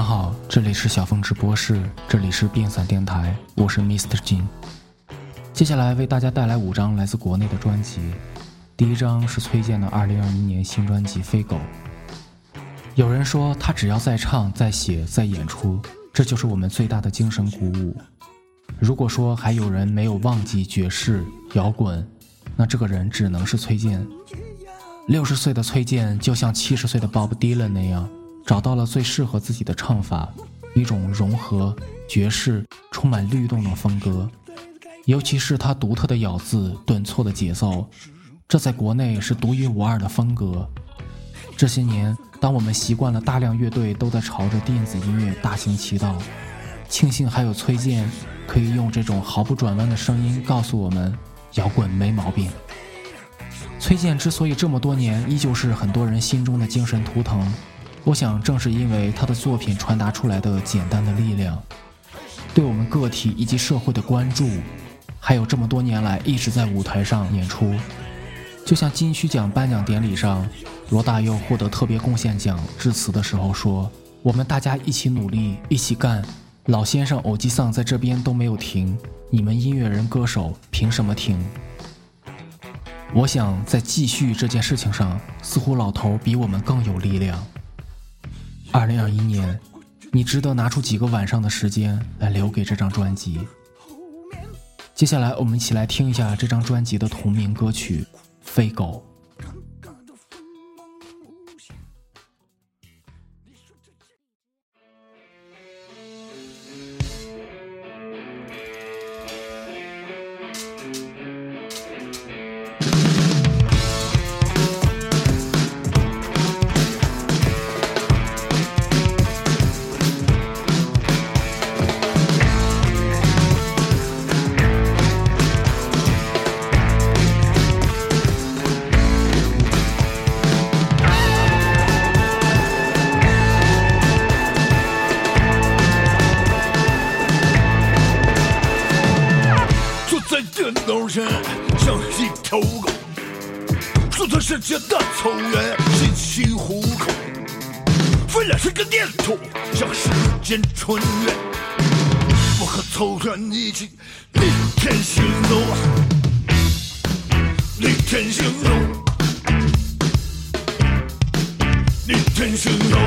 众朋友，你们好，这里是小峰直播室，这里是病散电台，我是 Mr. Jin。接下来为大家带来五张来自国内的专辑，第一张是崔健的2021年新专辑《飞狗》。有人说他只要在唱、在写、在演出，这就是我们最大的精神鼓舞。如果说还有人没有忘记爵士摇滚，那这个人只能是崔健。六十岁的崔健就像七十岁的 Bob Dylan 那样，找到了最适合自己的唱法，一种融合爵士、充满律动的风格。尤其是他独特的咬字、顿挫的节奏，这在国内是独一无二的风格。这些年，当我们习惯了大量乐队都在朝着电子音乐大行其道，庆幸还有崔健，可以用这种毫不转弯的声音告诉我们，摇滚没毛病。崔健之所以这么多年依旧是很多人心中的精神图腾，我想正是因为他的作品传达出来的简单的力量，对我们个体以及社会的关注。还有这么多年来一直在舞台上演出，就像金曲奖颁奖典礼上，罗大佑获得特别贡献奖致辞的时候说：“我们大家一起努力，一起干。老先生偶吉桑在这边都没有停，你们音乐人歌手凭什么停？”我想在继续这件事情上，似乎老头比我们更有力量。二零二一年，你值得拿出几个晚上的时间来留给这张专辑。接下来，我们一起来听一下这张专辑的同名歌曲《飞狗》。世界的草原，辛辛苦苦，飞了十个念头，向时间穿越。我和草原一起逆天行走，逆天行走，逆天行走，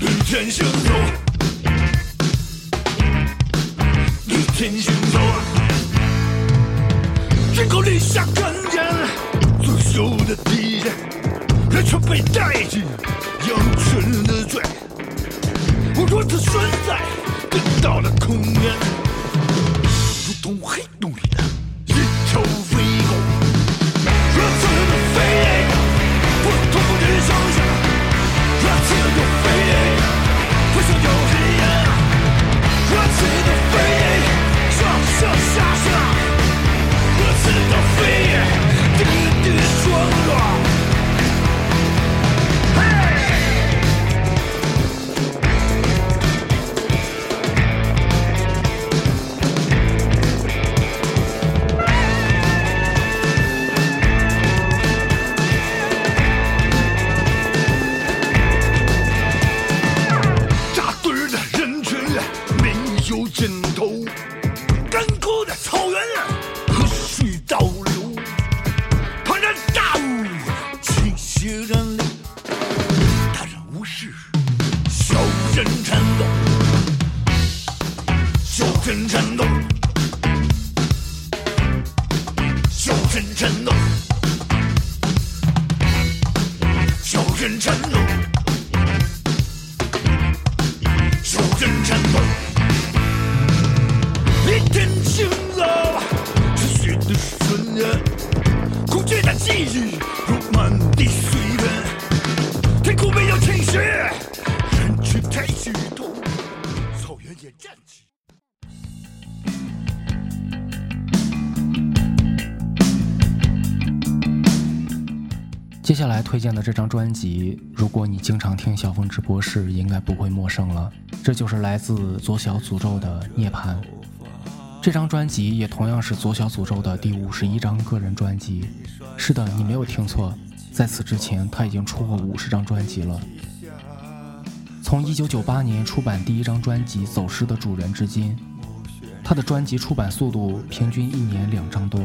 逆天行走，逆天行走。只够立下根眼，作秀的敌人，人却被带进羊群的嘴。我如此存在，得到了空间，如同黑洞里的一样接推荐的这张专辑，如果你经常听小峰直播室，应该不会陌生了。这就是来自左小诅咒的《涅槃》。这张专辑也同样是左小诅咒的第五十一张个人专辑。是的，你没有听错，在此之前，他已经出过五十张专辑了。从一九九八年出版第一张专辑《走失的主人》至今，他的专辑出版速度平均一年两张多。《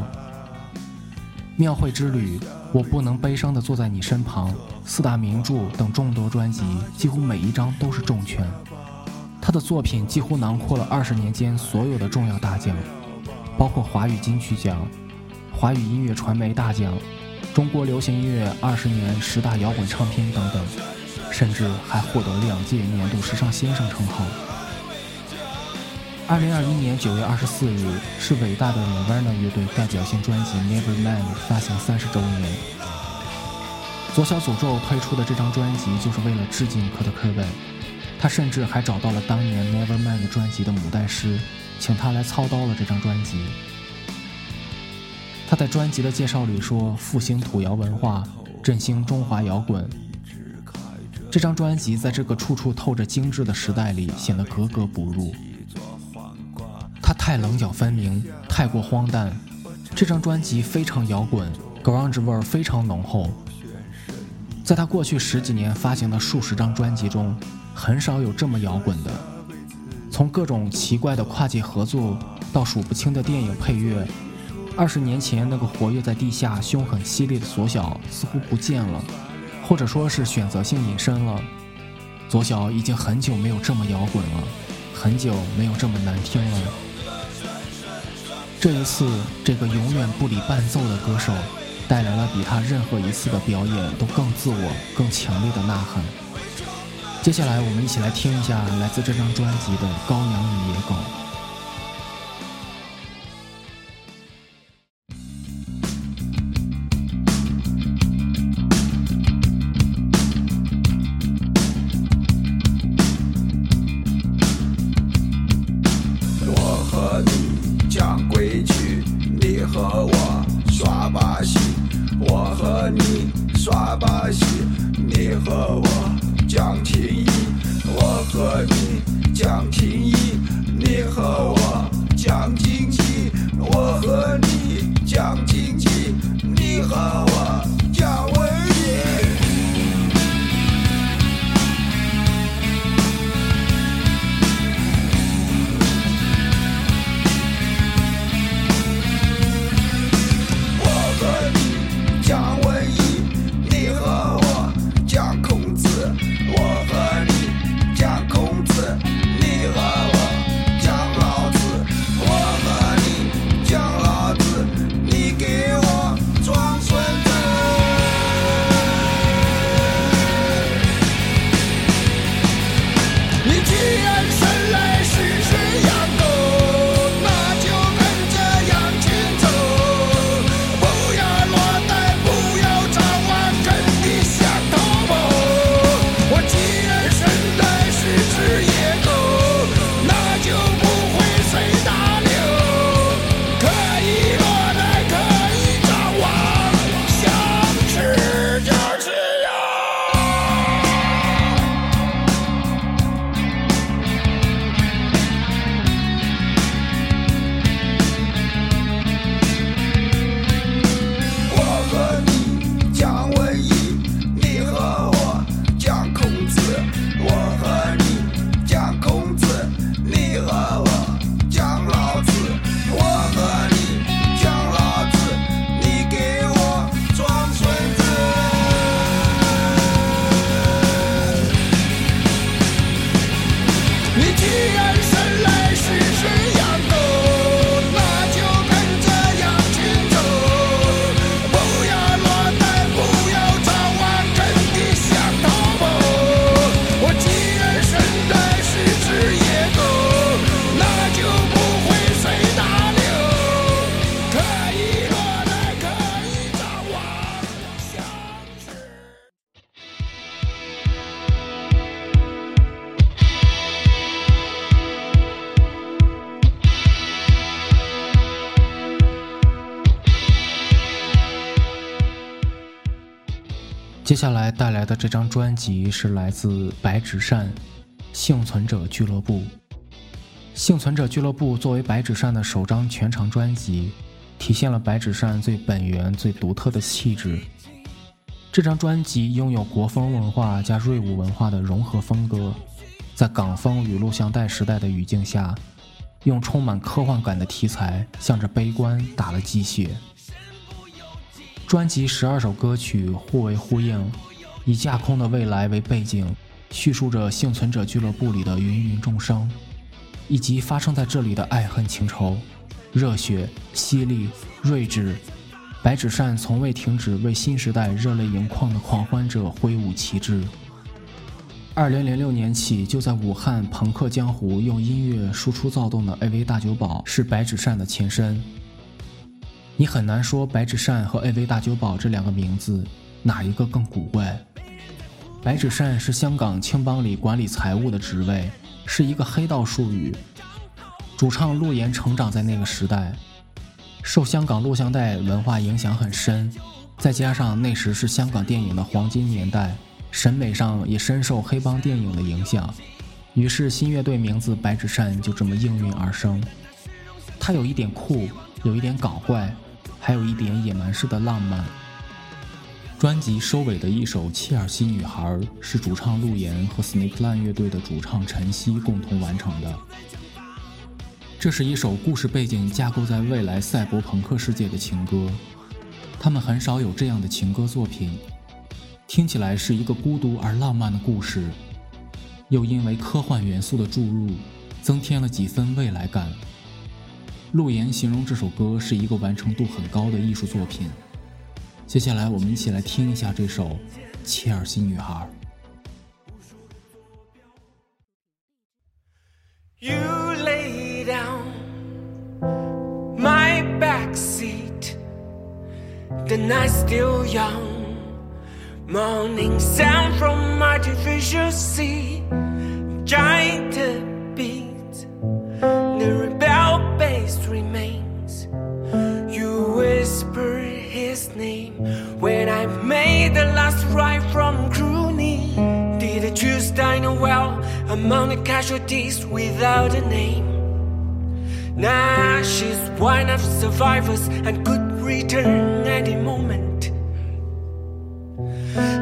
庙会之旅》《我不能悲伤的坐在你身旁》《四大名著》等众多专辑，几乎每一张都是重拳。他的作品几乎囊括了二十年间所有的重要大奖，包括华语金曲奖、华语音乐传媒大奖、中国流行音乐二十年十大摇滚唱片等等。甚至还获得两届年度时尚先生称号。二零二一年九月二十四日是伟大的 Nirvana 乐队代表性专辑《Nevermind》发行三十周年。左小诅咒推出的这张专辑就是为了致敬 Kurt Cobain，，他甚至还找到了当年《Nevermind》专辑的母带师，请他来操刀了这张专辑。他在专辑的介绍里说：“复兴土窑文化，振兴中华摇滚。”这张专辑在这个处处透着精致的时代里显得格格不入。太棱角分明，太过荒诞。这张专辑非常摇滚，grunge 味儿非常浓厚。在他过去十几年发行的数十张专辑中，很少有这么摇滚的。从各种奇怪的跨界合作到数不清的电影配乐，二十年前那个活跃在地下、凶狠犀利的左小似乎不见了。或者说是选择性隐身了。左小已经很久没有这么摇滚了，很久没有这么难听了。这一次，这个永远不理伴奏的歌手，带来了比他任何一次的表演都更自我、更强烈的呐喊。接下来，我们一起来听一下来自这张专辑的《羔羊与野狗》。情谊下来带来的这张专辑是来自白纸扇幸存者俱乐部。幸存者俱乐部作为白纸扇的首张全长专辑，体现了白纸扇最本源、最独特的气质。这张专辑拥有国风文化加瑞舞文化的融合风格，在港风与录像带时代的语境下，用充满科幻感的题材向着悲观打了鸡血。专辑十二首歌曲互为呼应，以架空的未来为背景，叙述着幸存者俱乐部里的芸芸众生，以及发生在这里的爱恨情仇，热血、犀利、睿智。白纸扇从未停止为新时代热泪盈眶的狂欢者挥舞旗帜。二零零六年起，就在武汉朋克江湖用音乐输出躁动的 AV 大酒保是白纸扇的前身。你很难说白纸扇和 AV 大酒保这两个名字哪一个更古怪。白纸扇是香港青帮里管理财务的职位，是一个黑道术语。主唱陆岩成长在那个时代。受香港录像带文化影响很深，再加上那时是香港电影的黄金年代，审美上也深受黑帮电影的影响，于是新乐队名字白纸扇就这么应运而生。它有一点酷，有一点搞怪，还有一点野蛮式的浪漫。专辑收尾的一首《切尔西女孩》是主唱陆岩和 Snakeline 乐队的主唱陈曦共同完成的。这是一首故事背景架构在未来赛博朋克世界的情歌，他们很少有这样的情歌作品，听起来是一个孤独而浪漫的故事，又因为科幻元素的注入，增添了几分未来感。陆岩形容这首歌是一个完成度很高的艺术作品。接下来我们一起来听一下这首《切尔西女孩》。you lay down my back seat the nights still young. Morning sound from artificial sea, giant choose Dino well among the casualties without a name? Now she's one of survivors and could return any moment.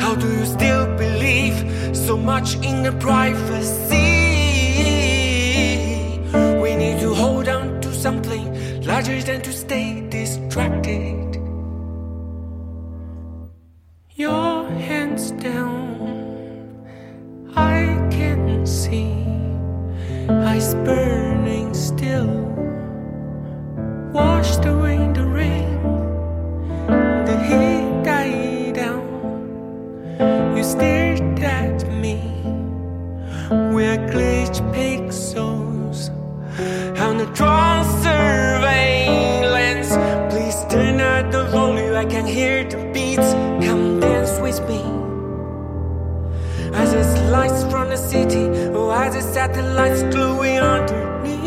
How do you still believe so much in the privacy? We need to hold on to something larger than to stay distracted. I can hear the beats. Come dance with me. As it's lights from the city, or as the satellites glowing underneath.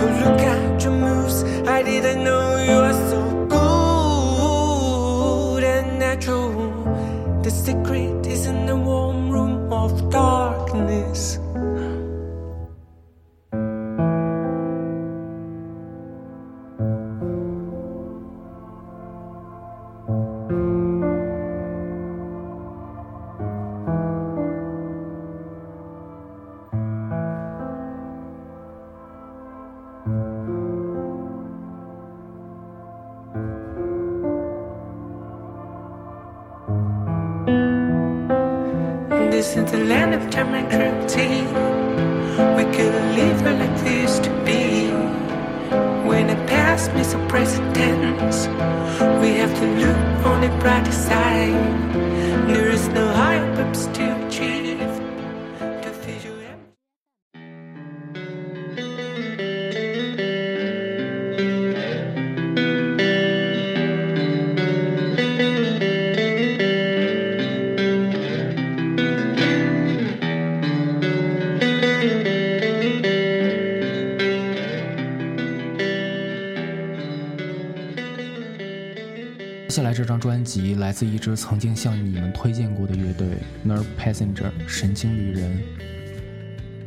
Oh, look at your moves. I didn't know you were so secret is in the This is the land of time and cruelty. We could live like this used to be. When the past meets the present we have to look on the brighter side. There is no higher purpose to 自一支曾经向你们推荐过的乐队 Nerve Passenger 神经旅人，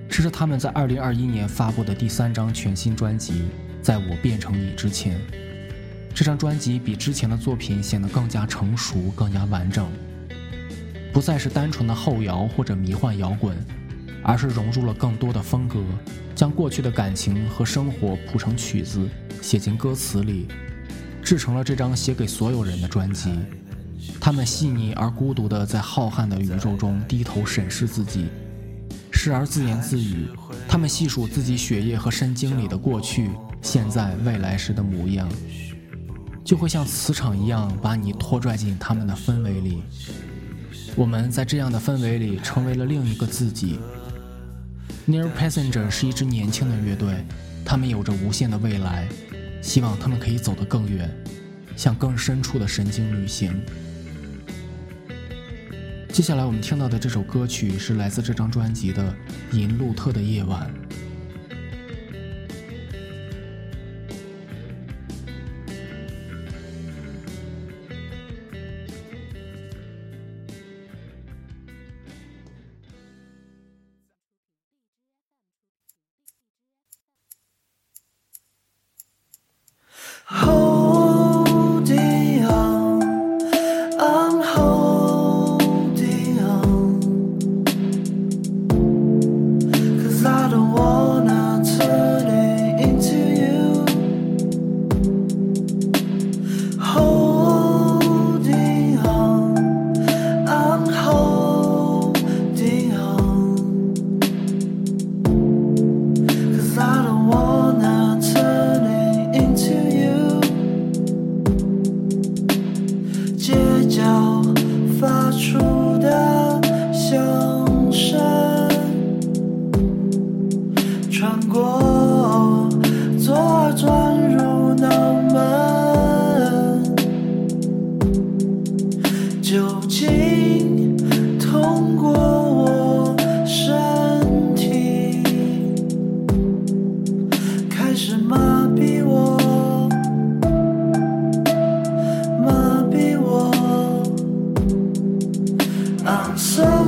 这是他们在2021年发布的第三张全新专辑《在我变成你之前》。这张专辑比之前的作品显得更加成熟、更加完整，不再是单纯的后摇或者迷幻摇滚，而是融入了更多的风格，将过去的感情和生活谱成曲子，写进歌词里，制成了这张写给所有人的专辑。他们细腻而孤独地在浩瀚的宇宙中低头审视自己，时而自言自语。他们细数自己血液和神经里的过去、现在、未来时的模样。就会像磁场一样把你拖拽进他们的氛围里。我们在这样的氛围里成为了另一个自己。Near Passenger 是一支年轻的乐队，他们有着无限的未来，希望他们可以走得更远，向更深处的神经旅行。接下来我们听到的这首歌曲是来自这张专辑的《银路特的夜晚》。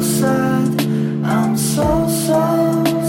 sad, I'm so so.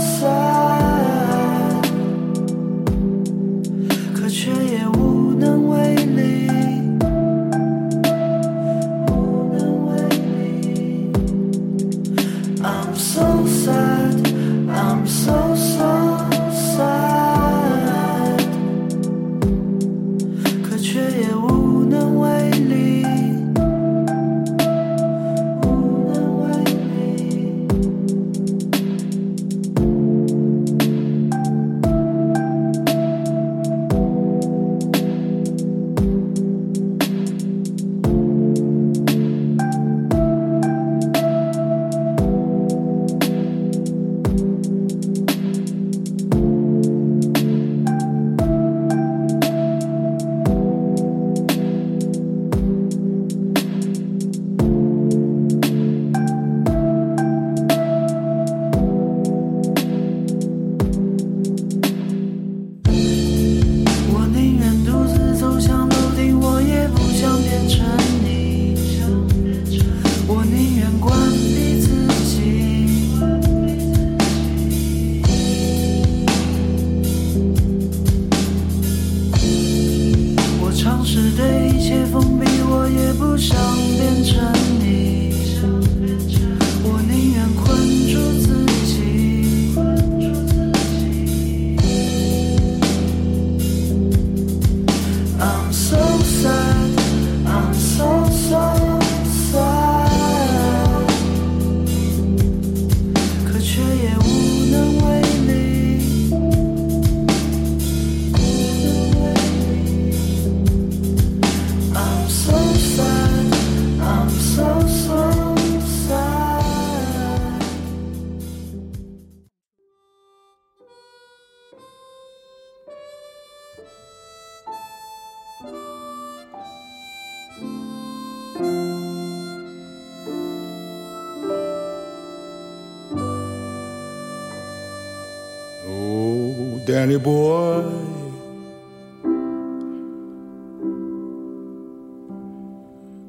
Danny boy.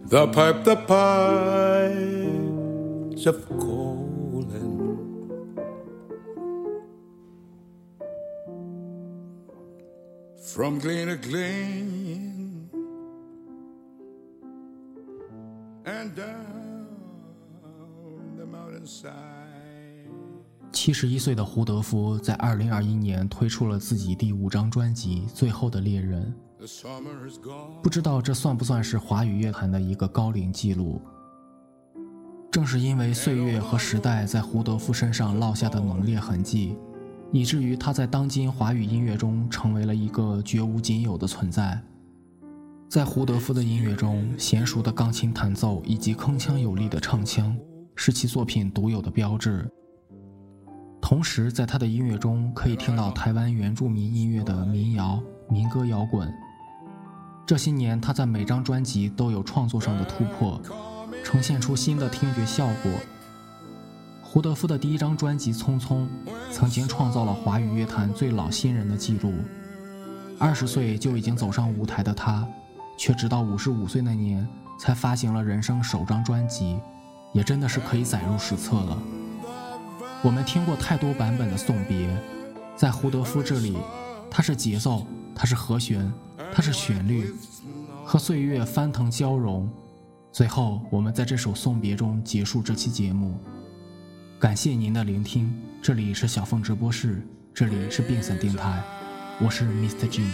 The pipe, the pipes of calling. From glen to glen and down the mountainside. 七十一岁的胡德夫在二零二一年推出了自己第五张专辑《最后的猎人》，不知道这算不算是华语乐坛的一个高龄记录。正是因为岁月和时代在胡德夫身上烙下的浓烈痕迹，以至于他在当今华语音乐中成为了一个绝无仅有的存在。在胡德夫的音乐中，娴熟的钢琴弹奏以及铿锵有力的唱腔是其作品独有的标志。同时，在他的音乐中可以听到台湾原住民音乐的民谣、民歌摇滚。这些年，他在每张专辑都有创作上的突破，呈现出新的听觉效果。胡德夫的第一张专辑《匆匆》曾经创造了华语乐坛最老新人的记录。二十岁就已经走上舞台的他，却直到五十五岁那年才发行了人生首张专辑，也真的是可以载入史册了。我们听过太多版本的送别，在胡德夫这里，它是节奏，它是和弦，它是旋律，和岁月翻腾交融。最后，我们在这首送别中结束这期节目。感谢您的聆听，这里是小凤直播室，这里是变散电台，我是 Mr. Jin。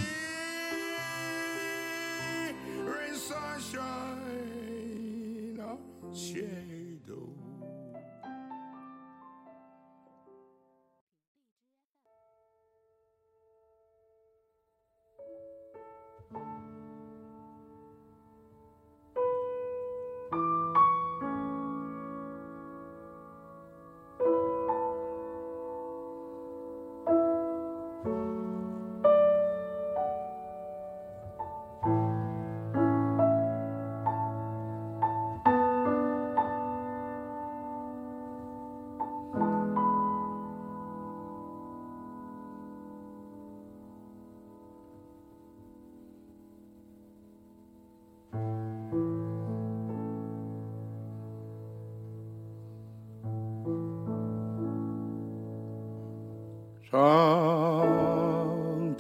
长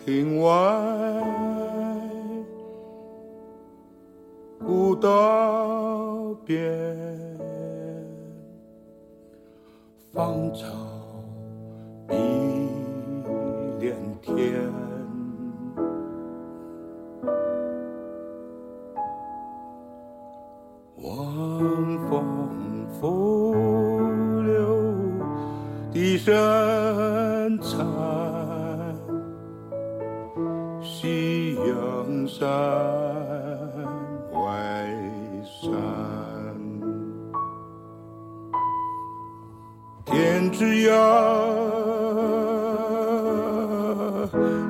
亭外，古道边，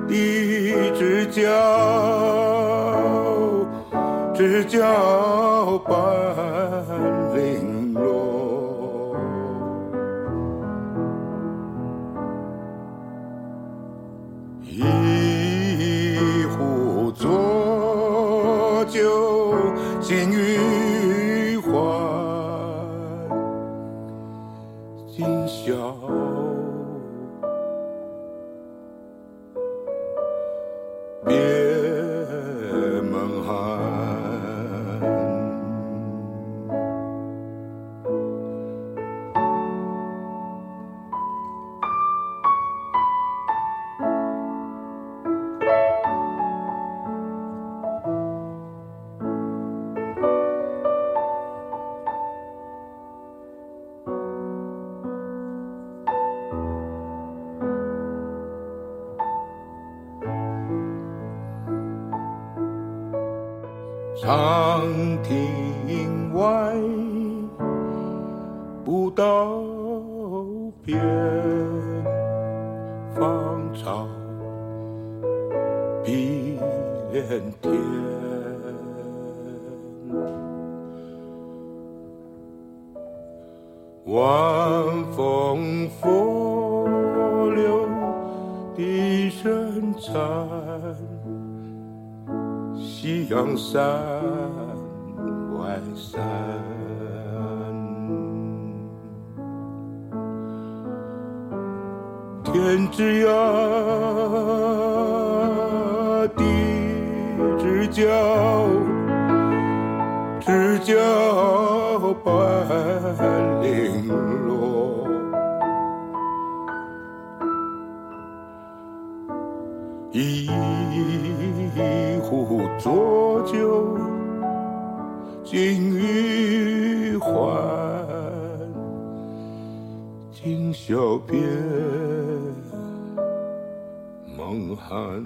一只脚。长亭外，江山外山天之涯地之角知交半零落。一壶浊酒尽余欢，今宵别梦寒。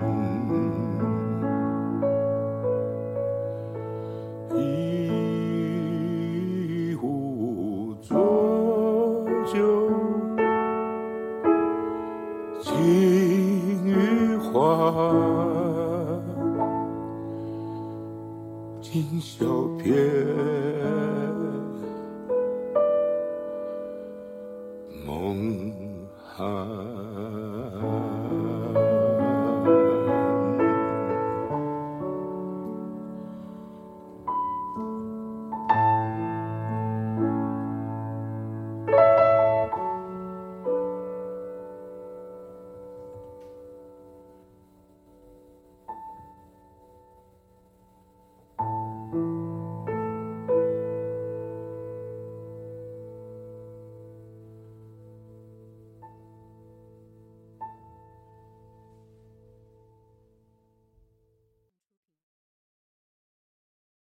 一壶浊酒尽余欢。听小便。